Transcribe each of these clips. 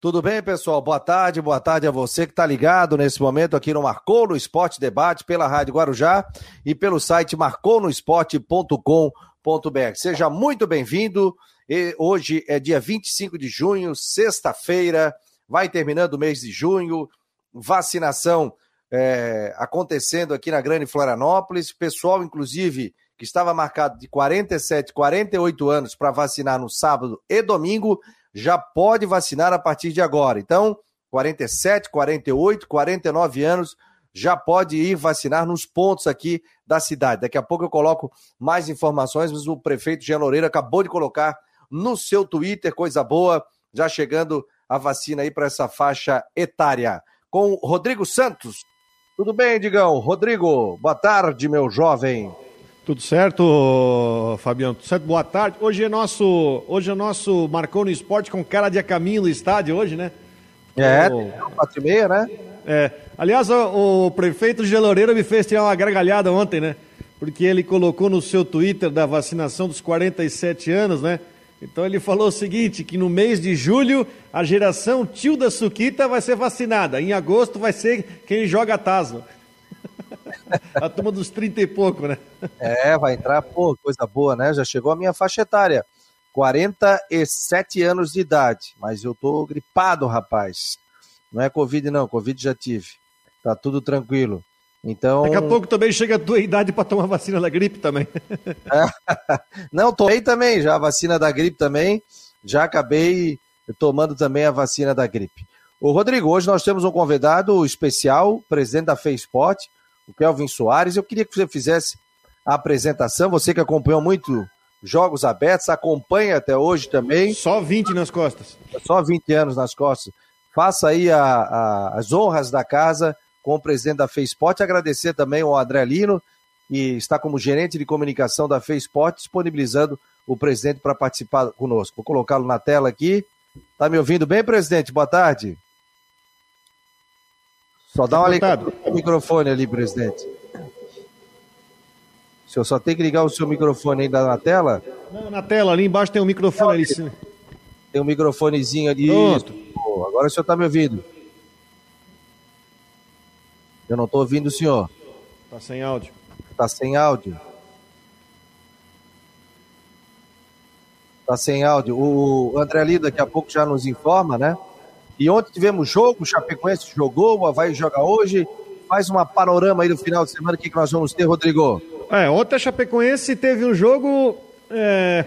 Tudo bem, pessoal? Boa tarde, boa tarde a você que está ligado nesse momento aqui no Marcou no Esporte Debate pela Rádio Guarujá e pelo site marconosport.com.br. Seja muito bem-vindo. Hoje é dia 25 de junho, sexta-feira, vai terminando o mês de junho, vacinação é, acontecendo aqui na Grande Florianópolis. Pessoal, inclusive, que estava marcado de 47, 48 anos para vacinar no sábado e domingo, já pode vacinar a partir de agora. Então, 47, 48, 49 anos já pode ir vacinar nos pontos aqui da cidade. Daqui a pouco eu coloco mais informações, mas o prefeito Jean Loureiro acabou de colocar no seu Twitter, coisa boa, já chegando a vacina aí para essa faixa etária. Com Rodrigo Santos. Tudo bem, Digão? Rodrigo, boa tarde, meu jovem. Tudo certo, Fabiano? Tudo certo? Boa tarde. Hoje é nosso, hoje é nosso Marcou no Esporte com cara de a caminho no estádio hoje, né? É, o... quatro e meia, né? É. Aliás, o, o prefeito de Loureiro me fez tirar uma gargalhada ontem, né? Porque ele colocou no seu Twitter da vacinação dos 47 anos, né? Então ele falou o seguinte, que no mês de julho a geração tio da Suquita vai ser vacinada. Em agosto vai ser quem joga taso. A turma dos 30 e pouco, né? É, vai entrar, pô, coisa boa, né? Já chegou a minha faixa etária. 47 anos de idade, mas eu tô gripado, rapaz. Não é Covid, não, Covid já tive. Tá tudo tranquilo. Então. Daqui a pouco também chega a tua idade para tomar vacina da gripe também. não, tomei também já a vacina da gripe também. Já acabei tomando também a vacina da gripe. O Rodrigo, hoje nós temos um convidado especial, presidente da FEISPORT, o Kelvin Soares. Eu queria que você fizesse a apresentação, você que acompanhou muito jogos abertos, acompanha até hoje também. Só 20 nas costas. Só 20 anos nas costas. Faça aí a, a, as honras da casa com o presidente da FEISPORT. Agradecer também ao André Lino, que está como gerente de comunicação da FEISPORT, disponibilizando o presidente para participar conosco. Vou colocá-lo na tela aqui. Está me ouvindo bem, presidente? Boa tarde. Só dá uma ligada no microfone ali, presidente. O senhor só tem que ligar o seu microfone ainda na tela? Não, na tela, ali embaixo tem um microfone ali. Sim. Tem um microfonezinho ali. Pronto. agora o senhor está me ouvindo. Eu não estou ouvindo o senhor. Está sem áudio. Está sem áudio. Está sem áudio. O André Lida daqui a pouco já nos informa, né? E ontem tivemos jogo, o Chapecoense jogou, o Havaí joga hoje. Faz uma panorama aí do final de semana, o que, que nós vamos ter, Rodrigo? É, ontem a Chapecoense teve um jogo. É...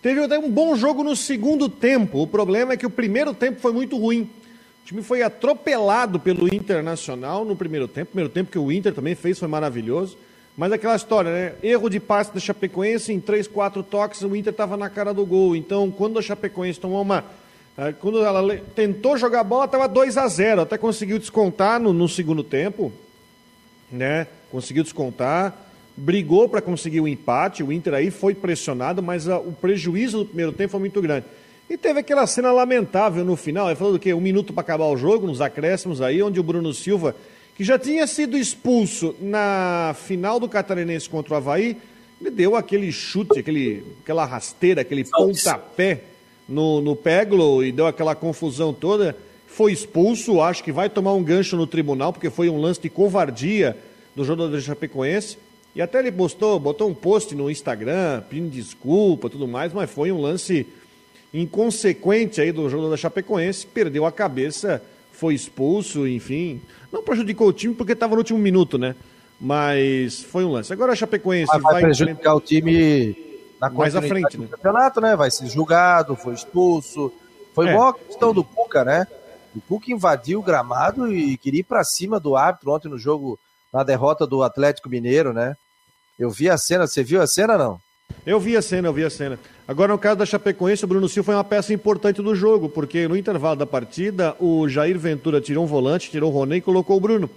Teve um bom jogo no segundo tempo. O problema é que o primeiro tempo foi muito ruim. O time foi atropelado pelo Internacional no primeiro tempo. O primeiro tempo que o Inter também fez foi maravilhoso. Mas aquela história, né? Erro de passe da Chapecoense, em três, quatro toques, o Inter estava na cara do gol. Então, quando a Chapecoense tomou uma quando ela tentou jogar a bola, estava 2 a 0 Até conseguiu descontar no, no segundo tempo. Né? Conseguiu descontar. Brigou para conseguir o empate. O Inter aí foi pressionado, mas a, o prejuízo do primeiro tempo foi muito grande. E teve aquela cena lamentável no final. Ele falou do quê? Um minuto para acabar o jogo, nos acréscimos aí, onde o Bruno Silva, que já tinha sido expulso na final do Catarinense contra o Havaí, ele deu aquele chute, aquele, aquela rasteira, aquele pontapé no, no Peglo e deu aquela confusão toda. Foi expulso, acho que vai tomar um gancho no tribunal, porque foi um lance de covardia do jogador Chapecoense. E até ele postou, botou um post no Instagram, pedindo desculpa tudo mais, mas foi um lance inconsequente aí do jogador da Chapecoense, perdeu a cabeça, foi expulso, enfim. Não prejudicou o time porque estava no último minuto, né? Mas foi um lance. Agora a Chapecoense vai, vai prejudicar o time na mais à frente do né? campeonato, né? Vai ser julgado, foi expulso. Foi é. igual a questão do Cuca, né? O Cuca invadiu o gramado e queria ir para cima do árbitro ontem no jogo, na derrota do Atlético Mineiro, né? Eu vi a cena, você viu a cena não? Eu vi a cena, eu vi a cena. Agora, no caso da Chapecoense, o Bruno Silva foi uma peça importante do jogo, porque no intervalo da partida, o Jair Ventura tirou um volante, tirou o Ronê e colocou o Bruno.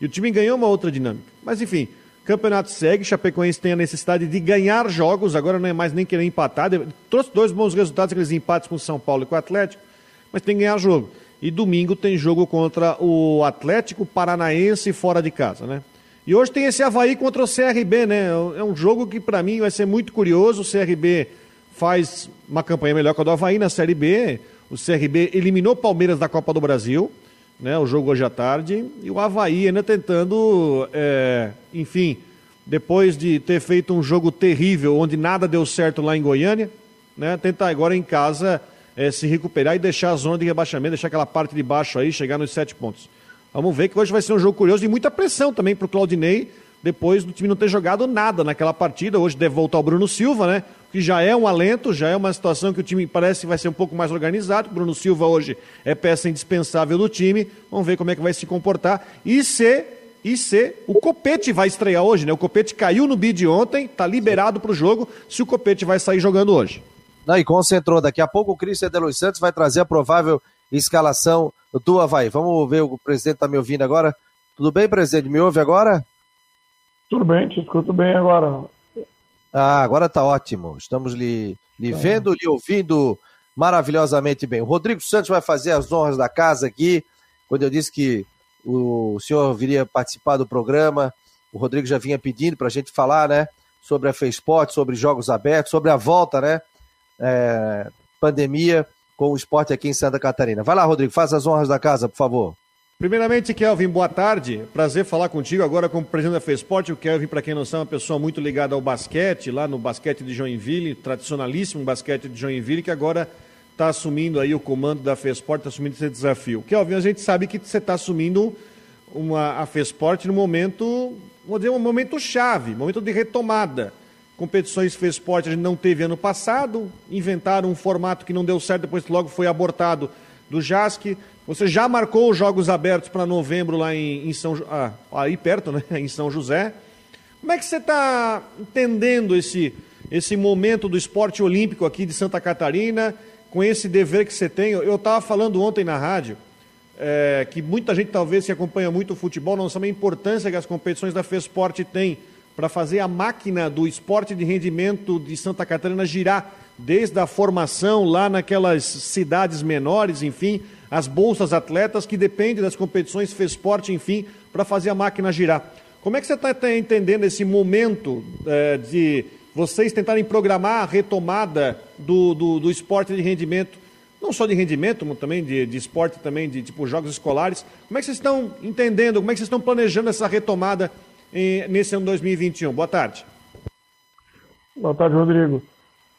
E o time ganhou uma outra dinâmica. Mas, enfim, Campeonato segue, Chapecoense tem a necessidade de ganhar jogos, agora não é mais nem querer empatar. Trouxe dois bons resultados, aqueles empates com o São Paulo e com o Atlético, mas tem que ganhar jogo. E domingo tem jogo contra o Atlético Paranaense fora de casa, né? E hoje tem esse Havaí contra o CRB, né? É um jogo que para mim vai ser muito curioso. O CRB faz uma campanha melhor que a do Havaí na Série B. O CRB eliminou o Palmeiras da Copa do Brasil, né? O jogo hoje à tarde. E o Havaí ainda tentando, é, enfim, depois de ter feito um jogo terrível, onde nada deu certo lá em Goiânia, né? Tentar agora em casa é, se recuperar e deixar a zona de rebaixamento, deixar aquela parte de baixo aí, chegar nos sete pontos. Vamos ver que hoje vai ser um jogo curioso e muita pressão também para o Claudinei, depois do time não ter jogado nada naquela partida. Hoje deve voltar o Bruno Silva, né? Que já é um alento, já é uma situação que o time parece que vai ser um pouco mais organizado. O Bruno Silva hoje é peça indispensável do time. Vamos ver como é que vai se comportar. E se, e se o Copete vai estrear hoje, né? O Copete caiu no bid ontem, está liberado para o jogo. Se o Copete vai sair jogando hoje. Não, e concentrou. Daqui a pouco o Cristian de Los Santos vai trazer a provável escalação do Havaí. Vamos ver, o presidente está me ouvindo agora. Tudo bem, presidente? Me ouve agora? Tudo bem, te escuto bem agora. Ah, agora está ótimo. Estamos lhe, lhe é. vendo, lhe ouvindo maravilhosamente bem. O Rodrigo Santos vai fazer as honras da casa aqui. Quando eu disse que o senhor viria participar do programa, o Rodrigo já vinha pedindo para a gente falar, né? Sobre a FESPORT, sobre jogos abertos, sobre a volta, né? É, pandemia com o esporte aqui em Santa Catarina. Vai lá, Rodrigo, faz as honras da casa, por favor. Primeiramente, Kelvin, boa tarde. Prazer falar contigo agora como presidente da FESPORT. O Kelvin, para quem não sabe, é uma pessoa muito ligada ao basquete, lá no basquete de Joinville, tradicionalíssimo basquete de Joinville, que agora está assumindo aí o comando da FESPORT, está assumindo esse desafio. Kelvin, a gente sabe que você está assumindo uma, a FESPORT no momento, vou dizer, um momento chave, momento de retomada. Competições fez esporte a gente não teve ano passado, inventaram um formato que não deu certo, depois logo foi abortado do JASC. Você já marcou os Jogos Abertos para novembro lá em, em São ah, aí perto, né? Em São José. Como é que você está entendendo esse, esse momento do esporte olímpico aqui de Santa Catarina, com esse dever que você tem? Eu estava falando ontem na rádio é, que muita gente talvez que acompanha muito o futebol não sabe a importância que as competições da FESPORT têm para fazer a máquina do esporte de rendimento de Santa Catarina girar, desde a formação lá naquelas cidades menores, enfim, as bolsas atletas que dependem das competições fez esporte, enfim, para fazer a máquina girar. Como é que você está tá entendendo esse momento é, de vocês tentarem programar a retomada do, do, do, esporte de rendimento, não só de rendimento, mas também de, de esporte, também de tipo jogos escolares? Como é que vocês estão entendendo, como é que vocês estão planejando essa retomada nesse ano 2021. Boa tarde. Boa tarde, Rodrigo.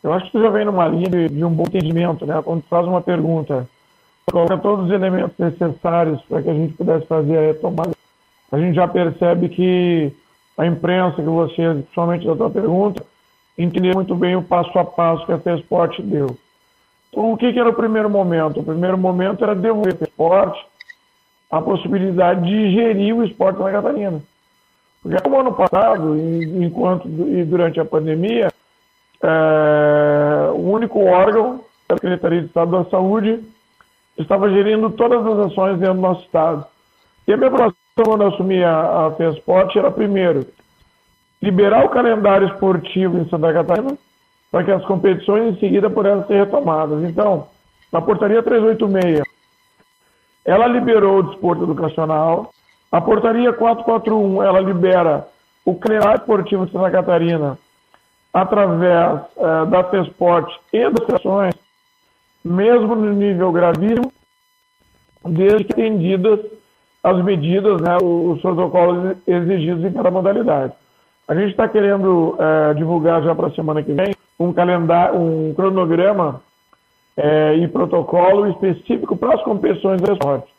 Eu acho que tu já vem numa linha de, de um bom entendimento, né? Quando tu faz uma pergunta, coloca todos os elementos necessários para que a gente pudesse fazer a retomada, a gente já percebe que a imprensa, que você, principalmente da tua pergunta, entendeu muito bem o passo a passo que a T-Sport deu. Então, o que, que, era o primeiro momento? O primeiro momento era devolver ao esporte a possibilidade de gerir o esporte na Catarina. Porque como ano passado, enquanto e durante a pandemia, é, o único órgão, a Secretaria de Estado da Saúde, estava gerindo todas as ações dentro do nosso Estado. E a minha preocupação quando eu assumi a, a FESPORT era, primeiro, liberar o calendário esportivo em Santa Catarina, para que as competições em seguida pudessem ser retomadas. Então, na portaria 386, ela liberou o desporto educacional, a portaria 441, ela libera o calendário esportivo de Santa Catarina através é, da FESPORT e das sessões, mesmo no nível gravíssimo, desde que atendidas as medidas, né, os protocolos exigidos em cada modalidade. A gente está querendo é, divulgar já para a semana que vem um calendário, um cronograma é, e protocolo específico para as competições de esporte.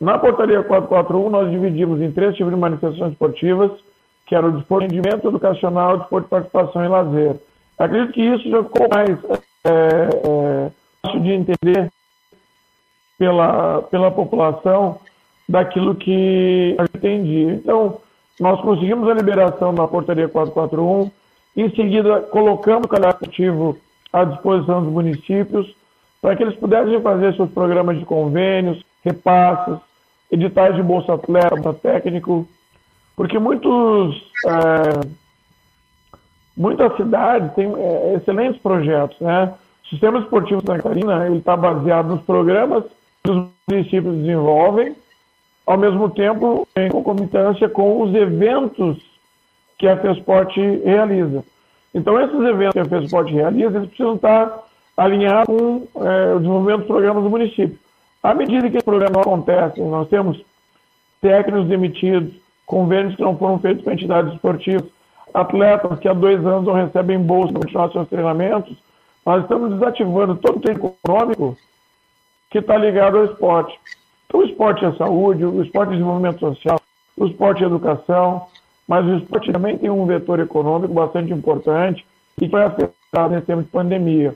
Na portaria 441, nós dividimos em três tipos de manifestações esportivas, que era o desporto de rendimento educacional, o desporto de participação e lazer. Acredito que isso já ficou mais é, é, fácil de entender pela, pela população daquilo que a gente entendia. Então, nós conseguimos a liberação na portaria 441, em seguida colocamos o calendário esportivo à disposição dos municípios, para que eles pudessem fazer seus programas de convênios, repasses, editais de Bolsa Atleta, Bolsa Técnico, porque muitos, é, muitas cidades têm é, excelentes projetos. Né? O Sistema Esportivo Santa Catarina está baseado nos programas que os municípios desenvolvem, ao mesmo tempo em concomitância com os eventos que a FESPORT realiza. Então, esses eventos que a FESPORT realiza, eles precisam estar alinhar com é, o desenvolvimento dos programas do município. À medida que esse programa acontece, nós temos técnicos demitidos, convênios que não foram feitos com entidades esportivas, atletas que há dois anos não recebem bolsa para continuar seus treinamentos, nós estamos desativando todo o tempo econômico que está ligado ao esporte. Então, o esporte é saúde, o esporte é desenvolvimento social, o esporte é educação, mas o esporte também tem um vetor econômico bastante importante e que foi afetado nesse tempo de pandemia.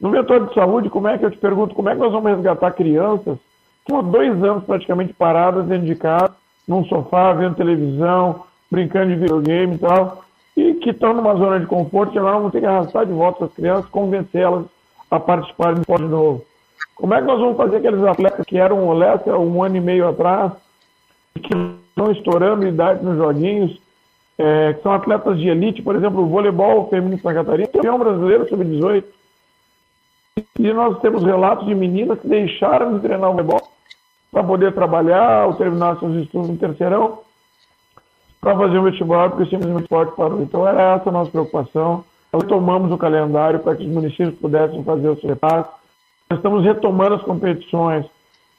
No vetor de saúde, como é que eu te pergunto, como é que nós vamos resgatar crianças que há dois anos praticamente paradas dentro de casa, num sofá, vendo televisão, brincando de videogame e tal, e que estão numa zona de conforto e agora vamos ter que arrastar de volta as crianças, convencê-las a participarem do esporte novo. Como é que nós vamos fazer aqueles atletas que eram o um ano e meio atrás, que estão estourando idade nos joguinhos, é, que são atletas de elite, por exemplo, o voleibol feminino de Santa Catarina, campeão brasileiro sub-18. E nós temos relatos de meninas que deixaram de treinar o voleibol para poder trabalhar ou terminar seus estudos no terceirão para fazer o vestibular, porque simplesmente o esporte parou. Então era essa a nossa preocupação. Nós tomamos o calendário para que os municípios pudessem fazer os repasses. Nós estamos retomando as competições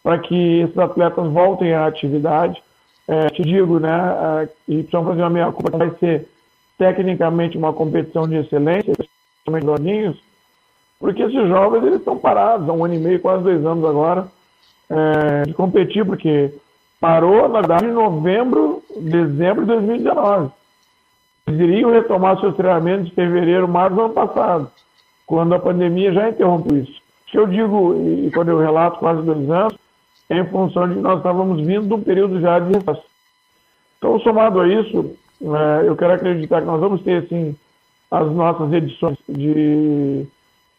para que esses atletas voltem à atividade. É, te digo, né, e precisamos fazer uma meia culpa, vai ser tecnicamente uma competição de excelência, principalmente doninhos, porque esses jovens eles estão parados há um ano e meio, quase dois anos agora, é, de competir, porque parou, na verdade, em novembro, dezembro de 2019. Eles iriam retomar seus treinamentos em fevereiro, março do ano passado, quando a pandemia já interrompeu isso. O que eu digo, e quando eu relato quase dois anos, é em função de que nós estávamos vindo de um período já de recesso. Então, somado a isso, é, eu quero acreditar que nós vamos ter, assim, as nossas edições de,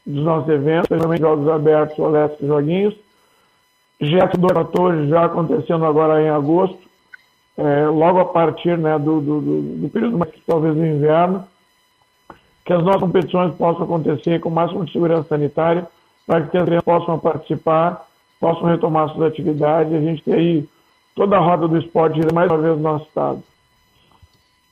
dos nossos eventos, principalmente jogos abertos, olésticos, joguinhos, GET 2014 já acontecendo agora em agosto, é, logo a partir né, do, do, do, do período mais talvez do inverno, que as nossas competições possam acontecer com o máximo de segurança sanitária, para que as crianças possam participar, possam retomar suas atividades e a gente ter aí toda a roda do esporte mais uma vez no nosso estado.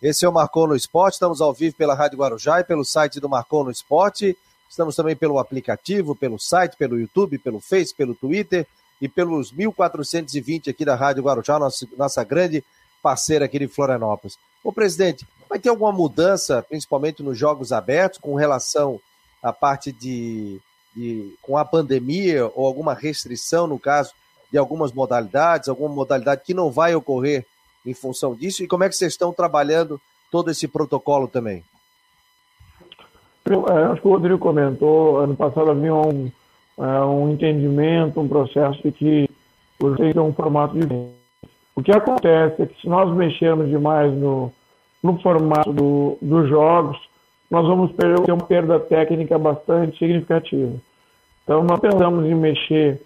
Esse é o Marcou no Esporte, estamos ao vivo pela Rádio Guarujá e pelo site do Marcou no Esporte. Estamos também pelo aplicativo, pelo site, pelo YouTube, pelo Face, pelo Twitter e pelos 1420 aqui da Rádio Guarujá, nossa, nossa grande parceira aqui de Florianópolis. Ô, presidente, vai ter alguma mudança, principalmente nos jogos abertos, com relação à parte de, de com a pandemia ou alguma restrição, no caso, de algumas modalidades, alguma modalidade que não vai ocorrer em função disso? E como é que vocês estão trabalhando todo esse protocolo também? É, acho que o Rodrigo comentou, ano passado havia um, é, um entendimento, um processo de que tem que um formato diferente. O que acontece é que se nós mexermos demais no, no formato do, dos jogos, nós vamos ter uma perda técnica bastante significativa. Então, nós pensamos em mexer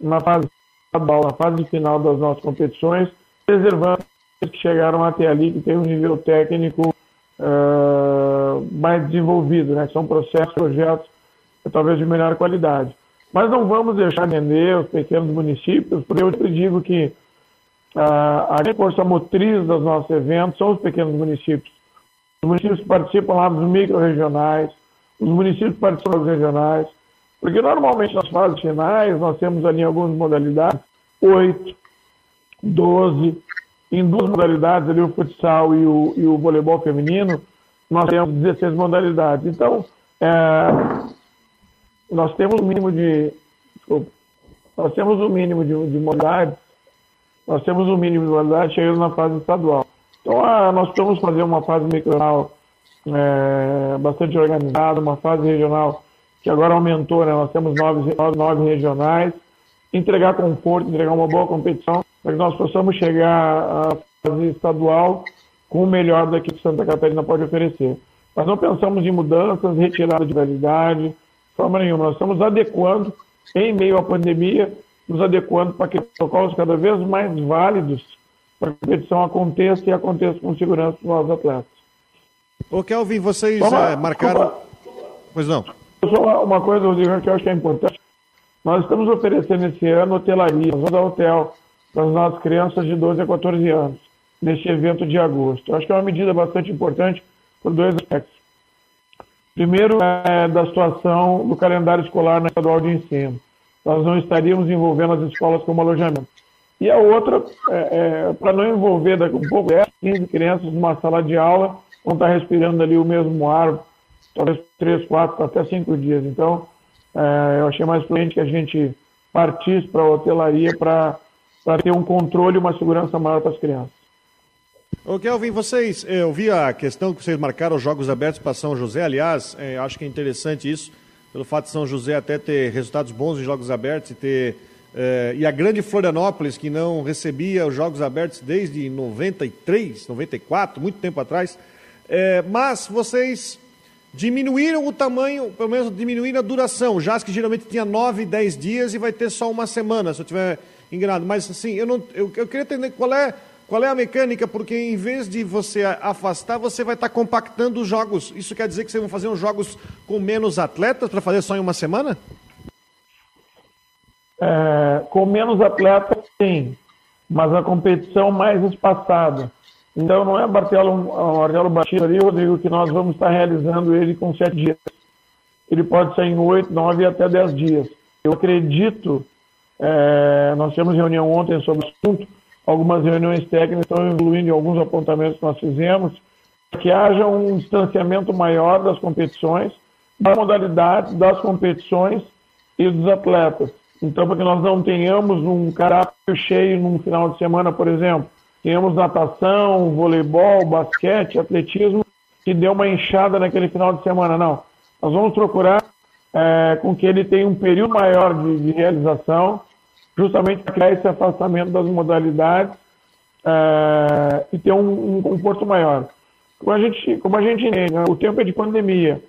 na fase na fase final das nossas competições, preservando os que chegaram até ali, que tem um nível técnico uh, mais desenvolvido, né? são processos, projetos talvez de melhor qualidade. Mas não vamos deixar vender os pequenos municípios, porque eu te digo que a, a força motriz dos nossos eventos são os pequenos municípios. Os municípios participam lá dos micro-regionais, os municípios participam dos regionais, porque normalmente nas fases finais nós temos ali algumas modalidades, oito, doze, em duas modalidades ali o futsal e o, e o voleibol feminino, nós temos 16 modalidades. Então, é, nós temos o mínimo de. Desculpa, nós temos o mínimo de, de modalidades, nós temos o mínimo de modalidades chegando na fase estadual. Então, ah, nós precisamos fazer uma fase micronal é, bastante organizada, uma fase regional que agora aumentou, né? Nós temos nove, nove, nove regionais, entregar conforto, entregar uma boa competição, para que nós possamos chegar à fase estadual com o melhor daqui que Santa Catarina pode oferecer. Mas não pensamos em mudanças, retirada de validade, forma nenhuma. Nós estamos adequando, em meio à pandemia, nos adequando para que protocolos cada vez mais válidos para que a competição aconteça e aconteça com segurança para os atletas. Ô, Kelvin, vocês é, marcaram. Pois não. Só uma coisa, Rodrigo, que eu acho que é importante. Nós estamos oferecendo esse ano hotelaria, nós vamos dar hotel para as nossas crianças de 12 a 14 anos, neste evento de agosto. Acho que é uma medida bastante importante por dois aspectos. Primeiro, é da situação do calendário escolar na estadual de ensino. Nós não estaríamos envolvendo as escolas como alojamento. E a outra, é, é, para não envolver daqui um pouco, é 15 crianças numa sala de aula, vão estar respirando ali o mesmo ar, talvez 3, 4, até 5 dias. Então, é, eu achei mais prudente que a gente partisse para a hotelaria para ter um controle e uma segurança maior para as crianças. Ô Kelvin, vocês, eh, eu vi a questão que vocês marcaram os Jogos Abertos para São José, aliás, é, acho que é interessante isso, pelo fato de São José até ter resultados bons em Jogos Abertos e ter. É, e a grande Florianópolis, que não recebia os Jogos Abertos desde 93, 94, muito tempo atrás. É, mas vocês diminuíram o tamanho, pelo menos diminuíram a duração. Já que geralmente tinha 9, 10 dias e vai ter só uma semana, se eu tiver enganado. Mas assim, eu, não, eu, eu queria entender qual é qual é a mecânica? Porque em vez de você afastar, você vai estar compactando os jogos. Isso quer dizer que vocês vão fazer uns jogos com menos atletas para fazer só em uma semana? É, com menos atletas, sim, mas a competição mais espaçada. Então não é Martelo, Martelo Batista ali, Rodrigo, que nós vamos estar realizando ele com sete dias. Ele pode ser em oito, nove até dez dias. Eu acredito, é, nós tivemos reunião ontem sobre o assunto, algumas reuniões técnicas estão incluindo alguns apontamentos que nós fizemos, que haja um distanciamento maior das competições, das modalidades, das competições e dos atletas. Então, para que nós não tenhamos um caráter cheio num final de semana, por exemplo, tenhamos natação, voleibol, basquete, atletismo, que deu uma enxada naquele final de semana. Não. Nós vamos procurar é, com que ele tenha um período maior de, de realização, justamente para criar esse afastamento das modalidades uh, e ter um, um, conforto maior. Como a gente, como a gente né, o tempo é de pandemia,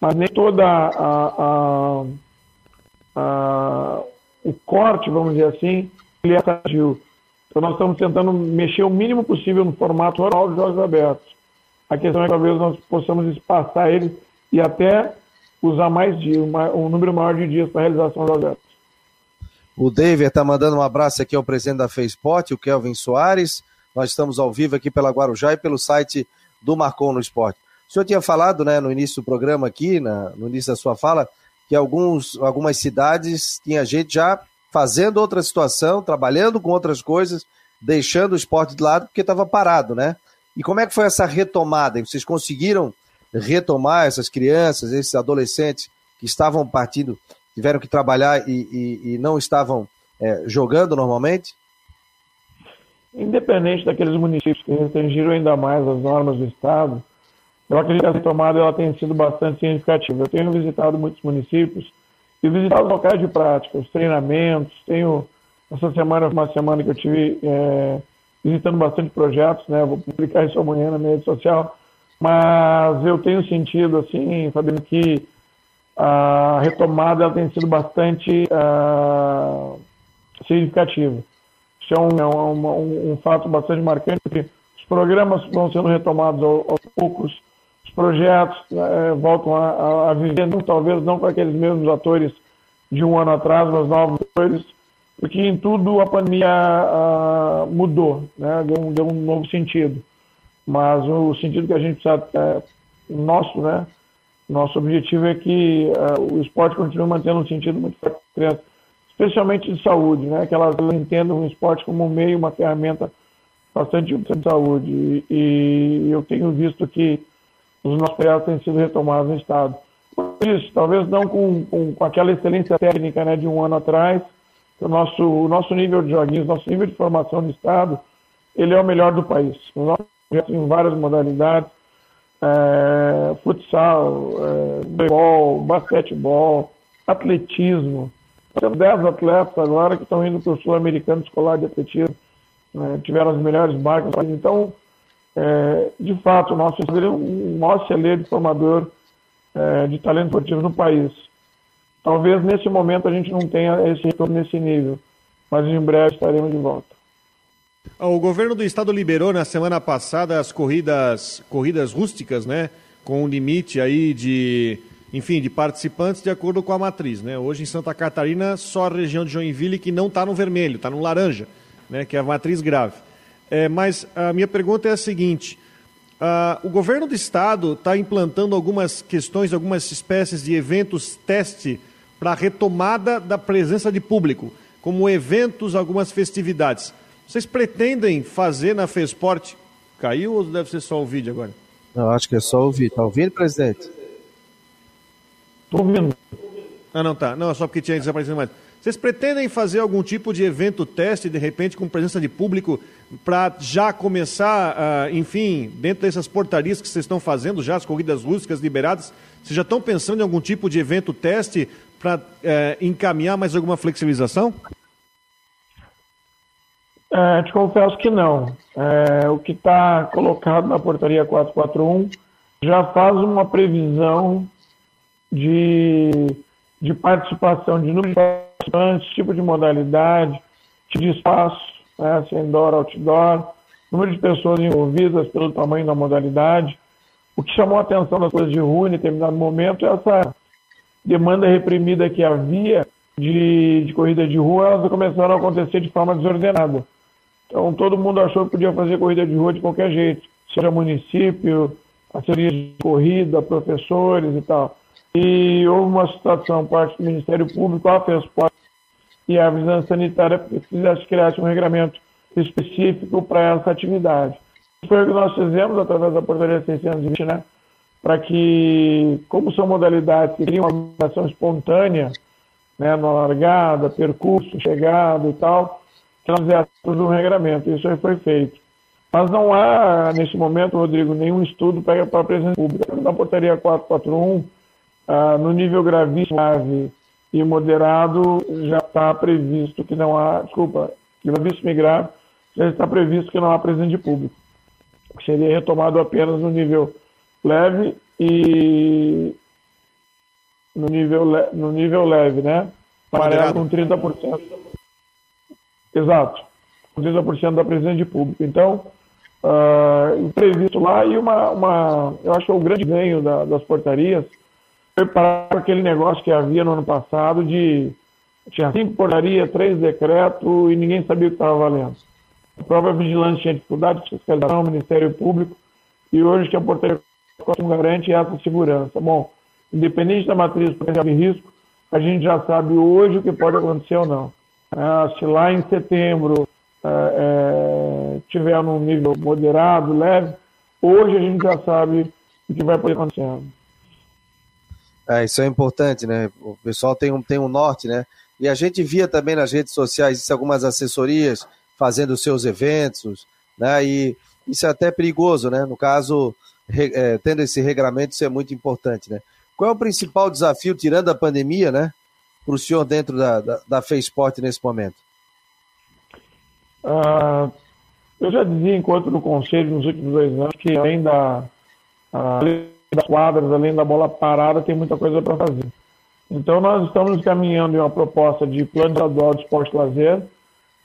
mas nem toda a, a, a, o corte, vamos dizer assim, ele é tardio. Então nós estamos tentando mexer o mínimo possível no formato oral dos jogos abertos. A questão é que talvez nós possamos espaçar eles e até usar mais dias, um número maior de dias para a realização dos jogos abertos. O David está mandando um abraço aqui ao presidente da FESPORT, o Kelvin Soares. Nós estamos ao vivo aqui pela Guarujá e pelo site do Marcon no Esporte. O senhor tinha falado né, no início do programa aqui, na, no início da sua fala, que alguns, algumas cidades tinha gente já fazendo outra situação, trabalhando com outras coisas, deixando o esporte de lado porque estava parado, né? E como é que foi essa retomada? Vocês conseguiram retomar essas crianças, esses adolescentes que estavam partindo tiveram que trabalhar e, e, e não estavam é, jogando normalmente? Independente daqueles municípios que restringiram ainda mais as normas do Estado, eu acredito que a retomada ela tem sido bastante significativa. Eu tenho visitado muitos municípios e visitado locais de prática, os treinamentos. Tenho, essa semana, uma semana que eu tive é, visitando bastante projetos, né? Vou publicar isso amanhã na minha rede social. Mas eu tenho sentido, assim, Fabiano, que a retomada tem sido bastante uh, significativa. Isso é, um, é um, um, fato bastante marcante, porque os programas vão sendo retomados aos, poucos, os projetos uh, voltam a, a, viver, não, talvez não com aqueles mesmos atores de um ano atrás, mas novos atores, porque em tudo a pandemia uh, mudou, né? deu, deu, um novo sentido. Mas o sentido que a gente precisa, é, nosso, né? Nosso objetivo é que uh, o esporte continue mantendo um sentido muito forte para crianças, especialmente de saúde, né? que elas entendam o esporte como um meio, uma ferramenta bastante de saúde. E, e eu tenho visto que os nossos projetos têm sido retomados no Estado. Por isso, talvez não com, com, com, aquela excelência técnica né, de um ano atrás, o nosso, o nosso nível de joguinhos, nosso nível de formação no Estado, ele é o melhor do país. Os nossos projetos em várias modalidades, é, futsal, é, beisebol, basquetebol, atletismo. Temos 10 atletas agora que estão indo para o Sul-Americano Escolar de Atletismo, né, tiveram as melhores marcas. Então, é, de fato, o nosso é um maior celeiro formador é, de talento esportivo no país. Talvez nesse momento a gente não tenha esse retorno nesse nível, mas em breve estaremos de volta. O governo do estado liberou na semana passada as corridas, corridas rústicas, né? Com um limite aí de, enfim, de participantes de acordo com a matriz, né? Hoje em Santa Catarina, só a região de Joinville que não está no vermelho, está no laranja, né? Que é a matriz grave. É, mas a minha pergunta é a seguinte: Uh, o governo do estado está implantando algumas questões, algumas espécies de eventos teste para retomada da presença de público, como eventos, algumas festividades. Vocês pretendem fazer na Fesporte? Caiu ou deve ser só o vídeo agora? Não, acho que é só o vídeo. Está ouvindo, presidente? Estou ouvindo. Ah, não, tá. Não, só porque tinha desaparecido mais. Vocês pretendem fazer algum tipo de evento teste, de repente, com presença de público, para já começar, uh, enfim, dentro dessas portarias que vocês estão fazendo já, as corridas rústicas liberadas, vocês já estão pensando em algum tipo de evento teste para uh, eh, encaminhar mais alguma flexibilização? É, te confesso que não. É, o que está colocado na portaria 441 já faz uma previsão de, de participação de número de participantes, tipo de modalidade, tipo de espaço, né, se é indoor, outdoor, número de pessoas envolvidas pelo tamanho da modalidade. O que chamou a atenção das coisas de rua em determinado momento é essa demanda reprimida que havia de, de corrida de rua, elas começaram a acontecer de forma desordenada. Então todo mundo achou que podia fazer corrida de rua de qualquer jeito, seja município, assessoria de corrida, professores e tal. E houve uma situação, parte do Ministério Público, a FESPOR e a Vigilância Sanitária precisasse criar um regramento específico para essa atividade. Foi o que nós fizemos através da portaria 620, né? Para que, como são modalidades que criam uma ação espontânea, né, na largada, percurso, chegada e tal, fizéssemos um regramento. Isso aí foi feito. Mas não há, nesse momento, Rodrigo, nenhum estudo para a presença pública. Na portaria 441, ah, no nível gravíssimo, grave e moderado, já está previsto que não há, desculpa, gravíssimo e grave, já está previsto que não há presença de público. Seria retomado apenas no nível leve e no nível, no nível leve, né? Amarelo com 30%. Exato. Com 30% da presença de público. Então, uh, previsto lá e uma, uma, eu acho que é o grande ganho da, das portarias preparar aquele negócio que havia no ano passado de tinha cinco portarias, três decretos e ninguém sabia o que estava valendo. A própria vigilância tinha dificuldade de fiscalização, Ministério Público, e hoje que a portaria garante essa segurança. Bom, independente da matriz de risco, a gente já sabe hoje o que pode acontecer ou não. É, se lá em setembro é, é, tiver num nível moderado, leve, hoje a gente já sabe o que vai poder acontecer. É, isso é importante, né? O pessoal tem um, tem um norte, né? E a gente via também nas redes sociais algumas assessorias fazendo seus eventos, né? E isso é até perigoso, né? No caso, re, é, tendo esse regramento, isso é muito importante, né? Qual é o principal desafio, tirando a pandemia, né? Para o senhor dentro da, da, da nesse momento? Uh, eu já dizia, enquanto no Conselho, nos últimos dois anos, que além da, uh, das quadras, além da bola parada, tem muita coisa para fazer. Então, nós estamos caminhando em uma proposta de plano estadual de esporte lazer.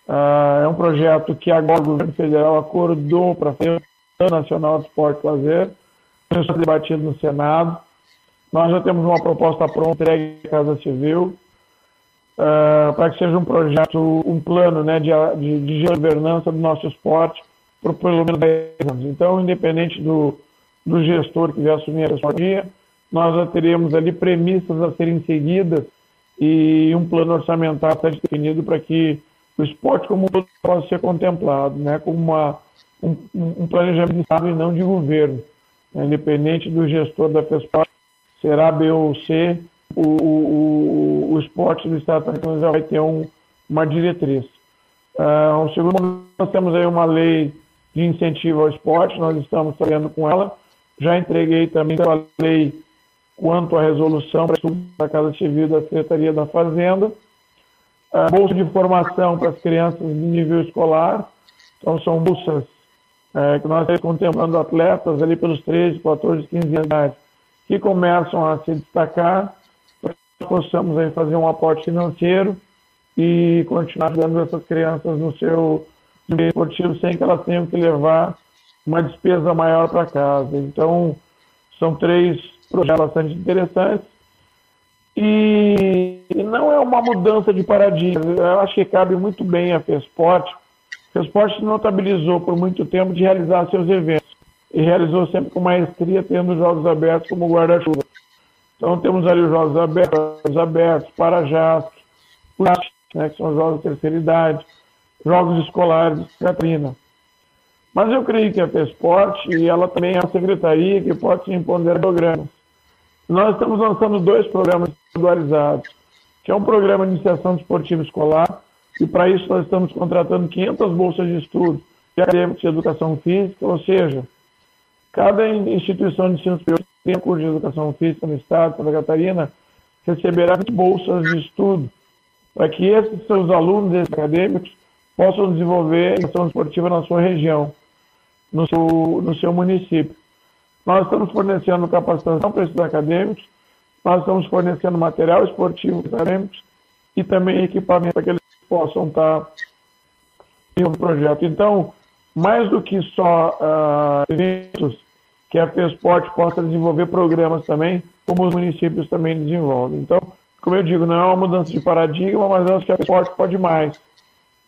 Uh, é um projeto que agora o governo federal acordou para fazer o Plano Nacional de Esporte Lazer. Está debatido no Senado. Nós já temos uma proposta pronta, entregue à Casa Civil, uh, para que seja um projeto, um plano né, de, de, de governança do nosso esporte por pelo menos 10 anos. Então, independente do, do gestor que vier assumir a responsabilidade, nós já teremos ali premissas a serem seguidas e um plano orçamentário está definido para que o esporte como todo possa ser contemplado, né, como uma, um, um planejamento de Estado e não de governo. Né, independente do gestor da FESPAR, será B ou C, o, o, o esporte do Estado já vai ter um, uma diretriz. Uh, um segundo, nós temos aí uma lei de incentivo ao esporte, nós estamos trabalhando com ela, já entreguei também a lei quanto à resolução para da Casa Civil da Secretaria da Fazenda. A bolsa de formação para as crianças de nível escolar. Então, são bolsas é, que nós estamos contemplando atletas ali pelos 13, 14, 15 anos de que começam a se destacar possamos aí fazer um aporte financeiro e continuar ajudando essas crianças no seu esportivo sem que elas tenham que levar uma despesa maior para casa. Então, são três projetos bastante interessantes. E não é uma mudança de paradigma. Eu acho que cabe muito bem a FESPORT. A FESPORT se notabilizou por muito tempo de realizar seus eventos. e realizou sempre com maestria, tendo jogos abertos como guarda-chuva. Então temos ali os jogos abertos, jogos abertos para-jazz, né, que são jogos de terceira idade, jogos escolares Catarina. Mas eu creio que a T-Sport, e ela também é a secretaria que pode se imponder programas. Nós estamos lançando dois programas individualizados, que é um programa de iniciação esportiva escolar, e para isso nós estamos contratando 500 bolsas de estudo de acadêmicos de educação física, ou seja, cada instituição de ensino superior tem curso de educação física no estado de Santa Catarina receberá bolsas de estudo para que esses seus alunos acadêmicos possam desenvolver a educação esportiva na sua região, no seu, no seu município. Nós estamos fornecendo capacitação para esses acadêmicos, nós estamos fornecendo material esportivo para acadêmicos e também equipamento para que eles possam estar em um projeto. Então, mais do que só uh, eventos, que a FESPORT possa desenvolver programas também, como os municípios também desenvolvem. Então, como eu digo, não é uma mudança de paradigma, mas acho que a FESPORT pode mais.